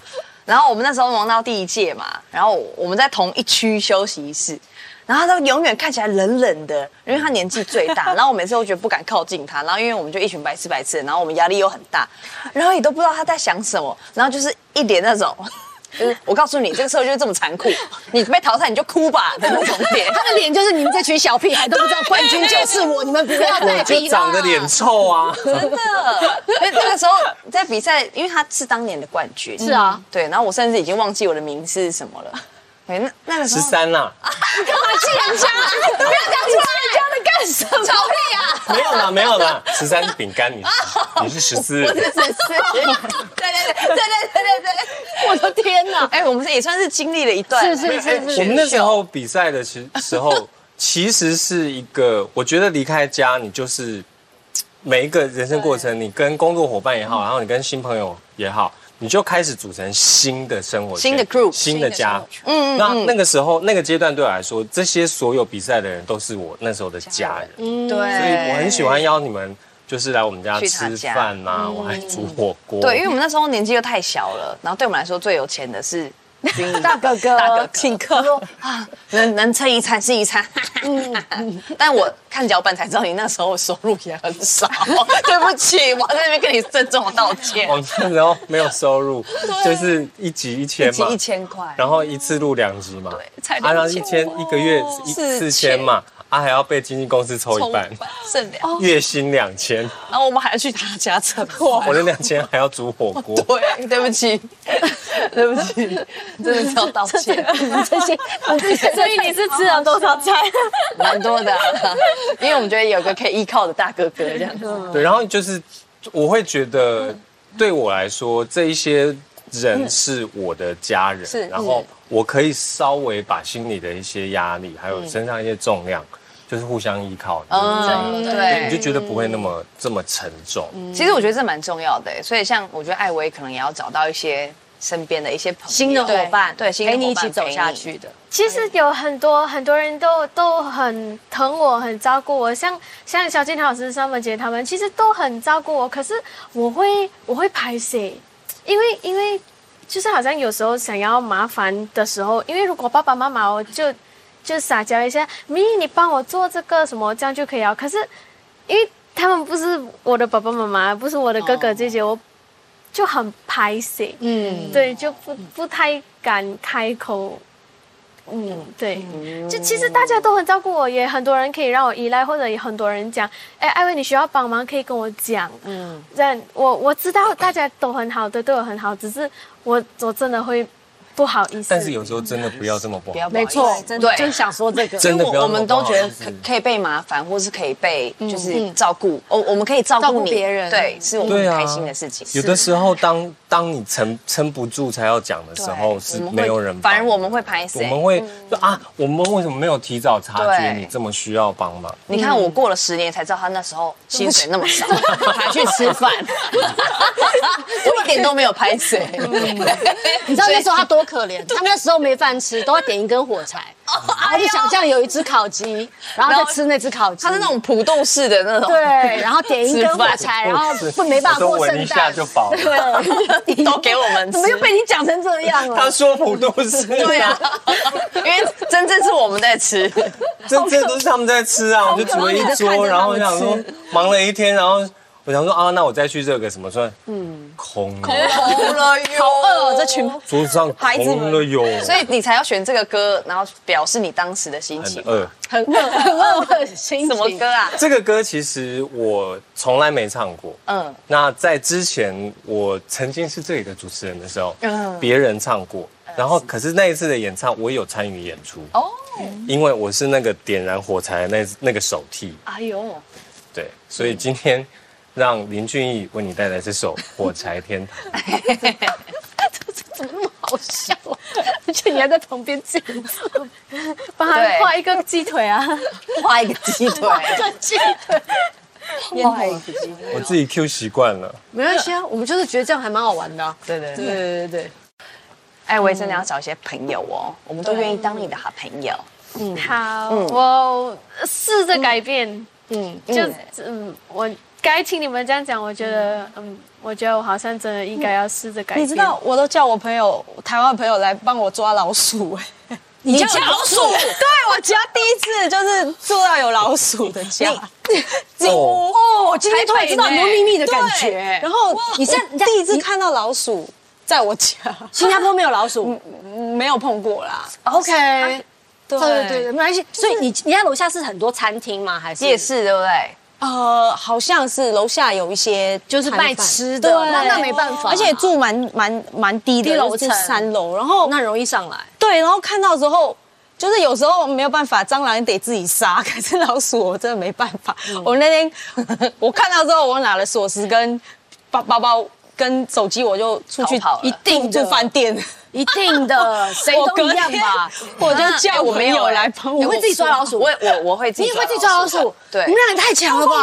[SPEAKER 2] 然后我们那时候忙到第一届嘛，然后我们在同一区休息室。然后他都永远看起来冷冷的，因为他年纪最大。<laughs> 然后我每次都觉得不敢靠近他，然后因为我们就一群白痴白痴的，然后我们压力又很大，然后也都不知道他在想什么，然后就是一脸那种，就 <laughs> 是我告诉你，这个社会就是这么残酷，<laughs> 你被淘汰你就哭吧的那种脸。<laughs>
[SPEAKER 3] 他的脸就是你们这群小屁孩都不知道冠军就是我，你们不要再
[SPEAKER 4] 我就
[SPEAKER 3] 比
[SPEAKER 4] 长得脸臭啊，
[SPEAKER 2] 真的，因为那个时候在比赛，因为他是当年的冠军，
[SPEAKER 3] 是啊，
[SPEAKER 2] 对，然后我甚至已经忘记我的名字是什么了。哎，那那个
[SPEAKER 4] 十三啦！
[SPEAKER 3] 你干嘛？记人家？不要这样人家的干什么？
[SPEAKER 2] 作弊啊！
[SPEAKER 4] 没有啦，没有啦，十三是饼干，你是你是十四，
[SPEAKER 2] 我是十四。对对对对对对对，
[SPEAKER 3] 我的天哪！
[SPEAKER 2] 哎，我们这也算是经历了一段，
[SPEAKER 3] 是是是。
[SPEAKER 4] 我们那时候比赛的时时候，其实是一个，我觉得离开家，你就是每一个人生过程，你跟工作伙伴也好，然后你跟新朋友也好。你就开始组成新的生活圈、
[SPEAKER 2] 新的 group
[SPEAKER 4] 新的家。
[SPEAKER 2] 嗯
[SPEAKER 4] 那那个时候，那个阶段对我来说，这些所有比赛的人都是我那时候的家人，
[SPEAKER 2] 对，
[SPEAKER 4] 所以我很喜欢邀你们，就是来我们家吃饭呐，我还煮火锅。
[SPEAKER 2] 对，因为我们那时候年纪又太小了，然后对我们来说最有钱的是
[SPEAKER 3] 大哥哥
[SPEAKER 2] 大哥哥。请客。啊，能能撑一餐是一餐。但我看脚本才知道你那时候收入也很少，<laughs> 对不起，我在那边跟你郑重的道歉。
[SPEAKER 4] 我们那时候没有收入，就是一集一千嘛，
[SPEAKER 2] 一集一千块，
[SPEAKER 4] 然后一次录两集嘛，
[SPEAKER 2] 对才
[SPEAKER 4] 啊，然后一千一个月一
[SPEAKER 2] 四
[SPEAKER 4] 四千嘛，啊还要被经纪公司抽一半，
[SPEAKER 2] 剩两，
[SPEAKER 4] 月薪两千，
[SPEAKER 2] 然后我们还要去他家蹭 <laughs> 货。
[SPEAKER 4] 我那两千还要煮火锅。<laughs>
[SPEAKER 2] 对，对不起，对不起，真的是要道歉。
[SPEAKER 1] 所以你是吃了多少菜？<laughs>
[SPEAKER 2] 蛮多的啊、因为我们觉得有个可以依靠的大哥哥这样子。
[SPEAKER 4] 对，然后就是我会觉得，对我来说，这一些人是我的家人，
[SPEAKER 2] 是
[SPEAKER 4] 然后我可以稍微把心里的一些压力，还有身上一些重量，就是互相依靠，
[SPEAKER 2] 嗯，对
[SPEAKER 4] 你就觉得不会那么这么沉重。
[SPEAKER 2] 其实我觉得这蛮重要的，所以像我觉得艾薇可能也要找到一些身边的一些朋友
[SPEAKER 3] 新的伙伴，
[SPEAKER 2] 对，新的
[SPEAKER 3] 陪你一起走下去的。
[SPEAKER 1] 其实有很多很多人都都很疼我，很照顾我，像像小金老师、三文杰他们，其实都很照顾我。可是我会我会拍谁？因为因为就是好像有时候想要麻烦的时候，因为如果爸爸妈妈我就就撒娇一下，咪你帮我做这个什么，这样就可以了。可是因为他们不是我的爸爸妈妈，不是我的哥哥姐姐，我就很拍谁。
[SPEAKER 3] 嗯，
[SPEAKER 1] 对，就不不太敢开口。嗯，对，就其实大家都很照顾我，也很多人可以让我依赖，或者也很多人讲，哎，艾薇你需要帮忙可以跟我讲。嗯，但我我知道大家都很好的，对我很好，只是我我真的会不好意思。
[SPEAKER 4] 但是有时候真的不要这么不好。
[SPEAKER 3] 没错，真的
[SPEAKER 2] 对
[SPEAKER 3] 就想说这个。
[SPEAKER 4] 真的不要
[SPEAKER 2] 我们都觉得可可以被麻烦，或是可以被就是照顾，我我们可以照
[SPEAKER 3] 照
[SPEAKER 2] 顾
[SPEAKER 3] 别人
[SPEAKER 2] 对，是我们开心的事情。
[SPEAKER 4] 有的时候当当你撑撑不住才要讲的时候，是没有人，
[SPEAKER 2] 反而我们会拍谁？
[SPEAKER 4] 我们会说啊，我们为什么没有提早察觉你这么需要帮忙？<laughs>
[SPEAKER 2] 你看我过了十年才知道他那时候薪水那么少，<laughs> 还去吃饭，<laughs> 我一点都没有拍谁。
[SPEAKER 3] 你知道那时候他多可怜？他们那时候没饭吃，都要点一根火柴，然后就想象有一只烤鸡，然后再吃那只烤鸡。
[SPEAKER 2] 它是那种普渡式的那种，
[SPEAKER 3] 对，然后点一根火柴，然后不没办法过圣
[SPEAKER 4] 我说闻一下
[SPEAKER 3] 诞。<laughs>
[SPEAKER 4] 就饱了。
[SPEAKER 3] 对，
[SPEAKER 2] 都给我们吃
[SPEAKER 3] 怎么又被你讲成这样了？
[SPEAKER 4] 他说普渡是，
[SPEAKER 2] 对啊，因为真正是我们在吃，
[SPEAKER 4] 真正都是他们在吃啊，我就煮了一桌，然后我想说忙了一天，然后我想说啊，那我再去热个什么算？嗯，空了，
[SPEAKER 2] 空了哟，好饿哦，这群。
[SPEAKER 4] 桌上
[SPEAKER 2] 孩子们
[SPEAKER 4] 空了哟，
[SPEAKER 2] 所以你才要选这个歌，然后表示你当时的心情。
[SPEAKER 4] 很饿。
[SPEAKER 3] 很饿很饿的心情。
[SPEAKER 2] 什么歌啊？
[SPEAKER 4] 这个歌其实我从来没唱过。
[SPEAKER 2] 嗯，
[SPEAKER 4] 那在之前，我曾经是这里的主持人的时候，
[SPEAKER 2] 嗯
[SPEAKER 4] 别人唱过，然后可是那一次的演唱，我有参与演出
[SPEAKER 2] 哦，
[SPEAKER 4] 因为我是那个点燃火柴的那那个手替，
[SPEAKER 2] 哎呦，
[SPEAKER 4] 对，所以今天让林俊逸为你带来这首 <laughs>《火柴天堂》。
[SPEAKER 3] 怎么那么好笑啊？而 <laughs> 且你还在旁边这样子，
[SPEAKER 1] 帮他画一个鸡腿啊！
[SPEAKER 2] 画一个鸡腿，
[SPEAKER 3] 这鸡腿。
[SPEAKER 2] 画一个鸡腿，
[SPEAKER 4] 我自己 Q 习惯了，
[SPEAKER 3] 没关系啊，我们就是觉得这样还蛮好玩的啊。
[SPEAKER 2] 对对对。
[SPEAKER 3] 对对对
[SPEAKER 2] 艾薇真的要找一些朋友哦，我们都愿意当你的好朋友。
[SPEAKER 1] 嗯好，我试着改变。
[SPEAKER 3] 嗯，
[SPEAKER 1] 就嗯，我该听你们这样讲，我觉得嗯，我觉得我好像真的应该要试着改变。
[SPEAKER 5] 你知道，我都叫我朋友，台湾朋友来帮我抓老鼠、哎，<laughs>
[SPEAKER 3] 你家老鼠？<laughs>
[SPEAKER 5] 对我家第一次就是住到有老鼠的家，<laughs>
[SPEAKER 4] 哦，
[SPEAKER 3] 哦，今天突然知道很多秘密的感觉。
[SPEAKER 5] 然后
[SPEAKER 3] 你现在
[SPEAKER 5] 第一次看到老鼠在我家，
[SPEAKER 3] 新加坡没有老鼠
[SPEAKER 5] 没有碰过啦。
[SPEAKER 3] ？OK，
[SPEAKER 5] 对
[SPEAKER 3] 对对对，没关系。所以你你家楼下是很多餐厅吗？还是
[SPEAKER 2] 夜？市对不对？
[SPEAKER 5] 呃，好像是楼下有一些
[SPEAKER 3] 就是卖吃的
[SPEAKER 5] 对
[SPEAKER 3] 那那没办法
[SPEAKER 5] 而且住蛮蛮蛮低的，
[SPEAKER 3] 楼层
[SPEAKER 5] 三楼，然后
[SPEAKER 3] 那容易上来。
[SPEAKER 5] 对，然后看到之后，就是有时候没有办法，蟑螂得自己杀，<laughs> 可是老鼠我真的没办法。我那天 <laughs> 我看到之后，我拿了锁匙跟包包包跟手机，我就出去一定住饭店。
[SPEAKER 3] 一定的，<laughs> 谁都一样吧。
[SPEAKER 5] 我就叫我朋友来帮我。
[SPEAKER 3] 你会自己抓老鼠？
[SPEAKER 2] 我我我会自己，
[SPEAKER 3] 你也会自己抓老鼠？
[SPEAKER 2] 对
[SPEAKER 3] 你们俩也太强了吧！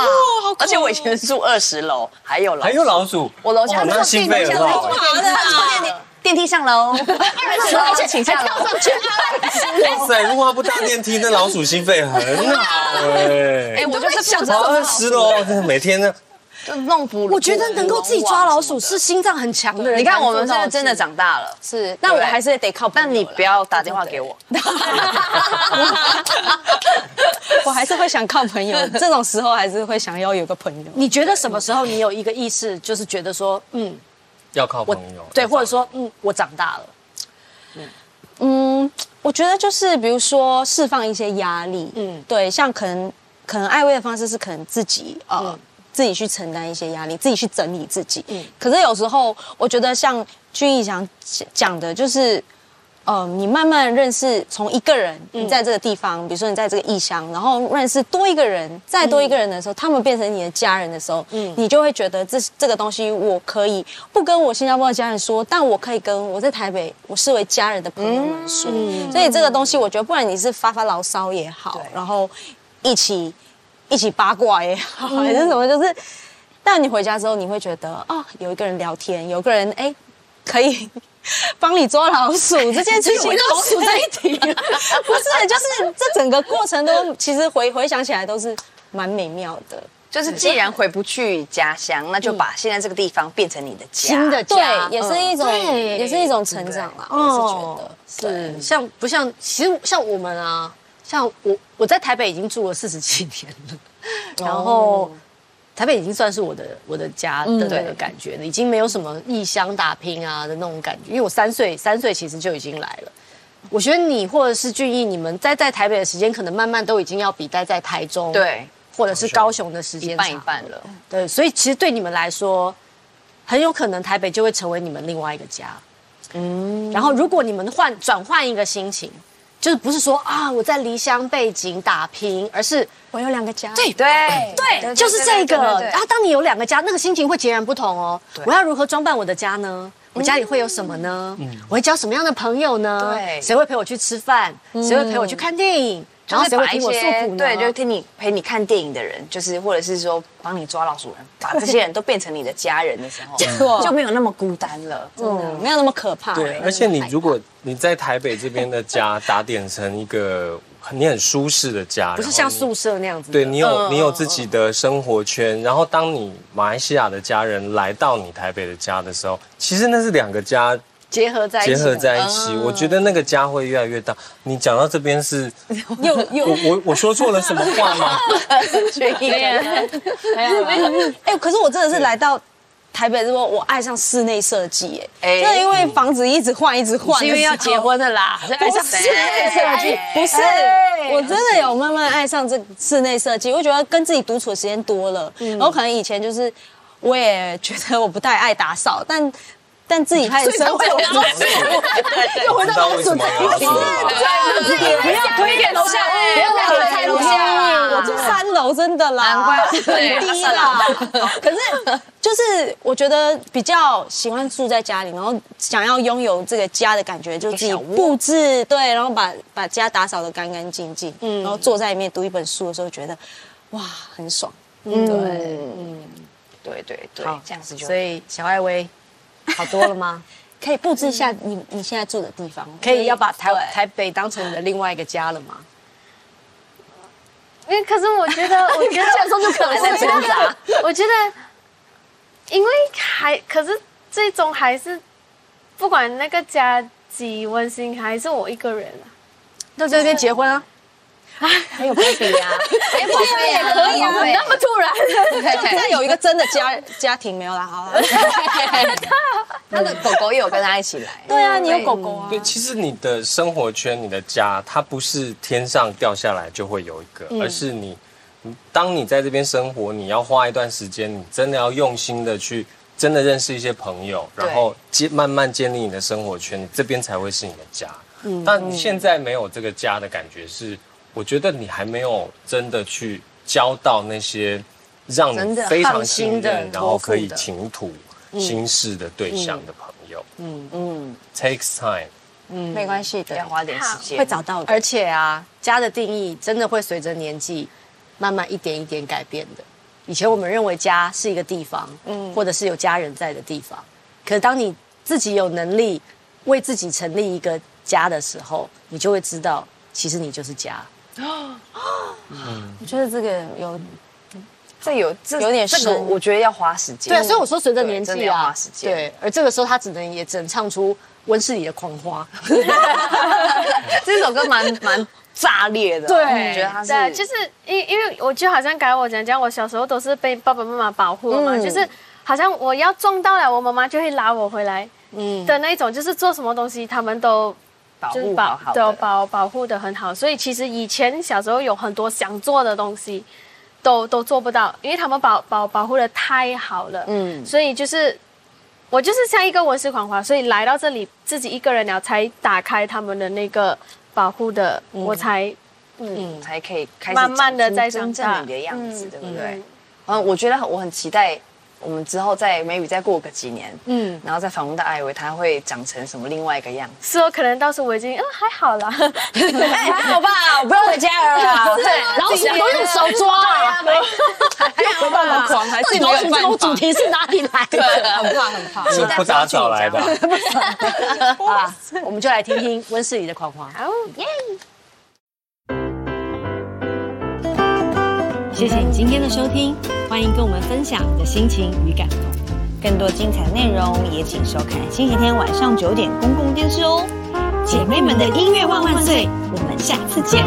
[SPEAKER 2] 而且我以前住二十楼，还有老
[SPEAKER 4] 还有老鼠，
[SPEAKER 2] 我楼下
[SPEAKER 4] 哇那心肺很好哎。
[SPEAKER 5] 爬的啊！
[SPEAKER 2] 电梯上楼，二十楼就请下楼。
[SPEAKER 4] 哇塞，如果他不搭电梯，那老鼠心肺很好哎 <laughs>
[SPEAKER 2] 哎，。我就是想
[SPEAKER 4] 哇，二十楼，每天呢，
[SPEAKER 2] 就弄不。
[SPEAKER 3] 我觉得能够自己抓老鼠是心脏很强的人。
[SPEAKER 2] 你看我们现在真的，长大了，
[SPEAKER 5] 是，但我还是得靠朋友啦。
[SPEAKER 2] 但你不要打电话给我。<laughs>
[SPEAKER 5] 我还是会想靠朋友，<laughs> 这种时候还是会想要有个朋友。
[SPEAKER 3] 你觉得什么时候你有一个意识，就是觉得说，嗯，
[SPEAKER 4] 要靠朋友。
[SPEAKER 3] 对，或者说，嗯，我长大了。
[SPEAKER 5] 嗯，我我觉得就是比如说释放一些压力，嗯，对，像可能可能艾薇的方式是可能自己呃、自己去承担一些压力，自己去整理自己。嗯，可是有时候我觉得像君毅讲讲的，就是。呃，你慢慢认识，从一个人，你在这个地方，比如说你在这个异乡，然后认识多一个人，再多一个人的时候，他们变成你的家人的时候，嗯，你就会觉得这这个东西我可以不跟我新加坡的家人说，但我可以跟我在台北我视为家人的朋友们说。所以这个东西，我觉得不然你是发发牢骚也好，然后一起一起八卦也好，<laughs> 还是什么，就是，但你回家之后，你会觉得啊，有一个人聊天，有个人哎，可以。<laughs> 帮你捉老鼠这件事情，
[SPEAKER 3] 老鼠这一题，<laughs> 不
[SPEAKER 5] 是，就是这整个过程都其实回回想起来都是蛮美妙的。
[SPEAKER 2] 就是既然回不去家乡，那就把现在这个地方变成你的家，
[SPEAKER 3] 新的家，对
[SPEAKER 5] 也是一种，也是一种成长啊。我是觉
[SPEAKER 3] 得是像不像？其实像我们啊，像我我在台北已经住了四十七年了，然后。台北已经算是我的我的家的那个感觉了，已经没有什么异乡打拼啊的那种感觉。因为我三岁三岁其实就已经来了。我觉得你或者是俊逸，你们待在台北的时间，可能慢慢都已经要比待在台中
[SPEAKER 2] 对，
[SPEAKER 3] 或者是高雄的时间
[SPEAKER 2] 一半一半了。
[SPEAKER 3] 对，所以其实对你们来说，很有可能台北就会成为你们另外一个家。嗯，然后如果你们换转换一个心情。就是不是说啊，我在离乡背景打拼，而是
[SPEAKER 5] 我有两个家。
[SPEAKER 3] 对对对，就是这个。然后当你有两个家，那个心情会截然不同哦。我要如何装扮我的家呢？我家里会有什么呢？我会交什么样的朋友呢？
[SPEAKER 2] 对，
[SPEAKER 3] 谁会陪我去吃饭？谁会陪我去看电影？然后谁会听我诉苦呢？
[SPEAKER 2] 对，就是听你陪你看电影的人，就是或者是说帮你抓老鼠人，把这些人都变成你的家人的时候，<laughs> 就没有那么孤单了，真的
[SPEAKER 5] 没有那么可怕。
[SPEAKER 4] 对，而且你如果你在台北这边的家打点成一个你很舒适的家，
[SPEAKER 3] 不是像宿舍那样子。
[SPEAKER 4] 对你有你有自己的生活圈，然后当你马来西亚的家人来到你台北的家的时候，其实那是两个家。
[SPEAKER 3] 结合在一起，
[SPEAKER 4] 结合在一起，我觉得那个家会越来越大。你讲到这边是，<laughs> 又又我我我说错了什么话吗？<laughs>
[SPEAKER 5] 没有，没有。哎，可是我真的是来到台北之后，我爱上室内设计。哎，就因为房子一直换，一直换，
[SPEAKER 3] 因为要结婚的啦。
[SPEAKER 5] 爱上室内设计，不是，我真的有慢慢爱上这室内设计。我觉得跟自己独处的时间多了，然后可能以前就是我也觉得我不太爱打扫，但。但自己开始生活，<laughs> 又
[SPEAKER 4] 回到老鼠这一题，
[SPEAKER 3] 不要推给楼下，不要推给楼下，
[SPEAKER 5] 我住三楼，真的啦，
[SPEAKER 2] 难怪。很
[SPEAKER 5] 低啦。可是就是我觉得比较喜欢住在家里，然后想要拥有这个家的感觉，就自己布置，对，然后把把家打扫的干干净净，嗯，然后坐在里面读一本书的时候，觉得哇，很爽，
[SPEAKER 2] 嗯，对，嗯，对。对对，这样子就，
[SPEAKER 3] 所以小艾薇。<laughs> 好多了吗？
[SPEAKER 5] 可以布置一下你你现在住的地方，
[SPEAKER 3] 可以要把台台北当成你的另外一个家了吗？
[SPEAKER 1] 因为可是我觉得，<laughs> 我觉得
[SPEAKER 3] 这样说就可能在挣扎。
[SPEAKER 1] 我觉得，因为还可是最终还是不管那个家几温馨，还是我一个人啊。
[SPEAKER 3] 那在这边结婚啊？
[SPEAKER 5] 还有 baby 呀，<laughs>
[SPEAKER 2] 哎，宝贝也可以啊，
[SPEAKER 3] 那么突然，<laughs>
[SPEAKER 5] 就再有一个真的家家庭没有啦，好了。<laughs>
[SPEAKER 2] 他的狗狗也有跟他一起来。
[SPEAKER 5] 对啊，你有狗狗啊。
[SPEAKER 4] 对，其实你的生活圈、你的家，它不是天上掉下来就会有一个，而是你，当你在这边生活，你要花一段时间，你真的要用心的去，真的认识一些朋友，然后建慢慢建立你的生活圈，你这边才会是你的家。嗯，但现在没有这个家的感觉是。我觉得你还没有真的去交到那些让你非常信任，然后可以倾吐心事的对象的朋友。嗯嗯，takes time，
[SPEAKER 2] 嗯，没关系的，要花点时间
[SPEAKER 5] 会找到的。
[SPEAKER 3] 而且啊，家的定义真的会随着年纪慢慢一点一点改变的。以前我们认为家是一个地方，嗯，或者是有家人在的地方。可是当你自己有能力为自己成立一个家的时候，你就会知道，其实你就是家。啊，<gasps>
[SPEAKER 5] 嗯，我觉得这个有，
[SPEAKER 2] 这有这有点深，我觉得要花时间。
[SPEAKER 3] 对啊，所以我说随着年纪啊，对，而这个时候他只能也只能唱出温室里的狂花。<laughs>
[SPEAKER 2] 这首歌蛮蛮炸裂的，
[SPEAKER 3] 对，
[SPEAKER 2] 我觉得他是，
[SPEAKER 1] 就是因因为我就好像改我讲讲，我小时候都是被爸爸妈妈保护嘛，就是好像我要撞到了，我妈妈就会拉我回来，嗯的那种，就是做什么东西他们都。
[SPEAKER 2] 保
[SPEAKER 1] 就是
[SPEAKER 2] 护好好的。
[SPEAKER 1] 保保护的很好，所以其实以前小时候有很多想做的东西，都都做不到，因为他们保保保护的太好了，嗯，所以就是我就是像一个温室狂花，所以来到这里自己一个人了，才打开他们的那个保护的，我才
[SPEAKER 2] 嗯，才可以开始
[SPEAKER 1] 慢慢
[SPEAKER 2] 的
[SPEAKER 1] 在长大。
[SPEAKER 2] 的样子，
[SPEAKER 1] 嗯
[SPEAKER 2] 对不对？嗯，我觉得我很期待，我们之后再 maybe 再过个几年，嗯，然后再访问到艾薇，她会长成什么另外一个样子？
[SPEAKER 1] 是哦可能到时候我已经嗯还好啦，
[SPEAKER 5] 还好吧，我不用回家了啦。
[SPEAKER 3] 对，老鼠都用手抓，
[SPEAKER 5] 还有办法狂，还是没有
[SPEAKER 3] 这
[SPEAKER 5] 办法。
[SPEAKER 3] 种主题是哪里来的？
[SPEAKER 5] 很怕很怕。
[SPEAKER 4] 是不打扫来的 <laughs> 啊。
[SPEAKER 3] 好啦，我们就来听听温室里的狂欢。
[SPEAKER 1] 好耶。
[SPEAKER 3] 谢谢你今天的收听，欢迎跟我们分享你的心情与感动。
[SPEAKER 5] 更多精彩内容也请收看星期天晚上九点公共电视哦。
[SPEAKER 3] 姐妹们的音乐万万岁，我们下次见。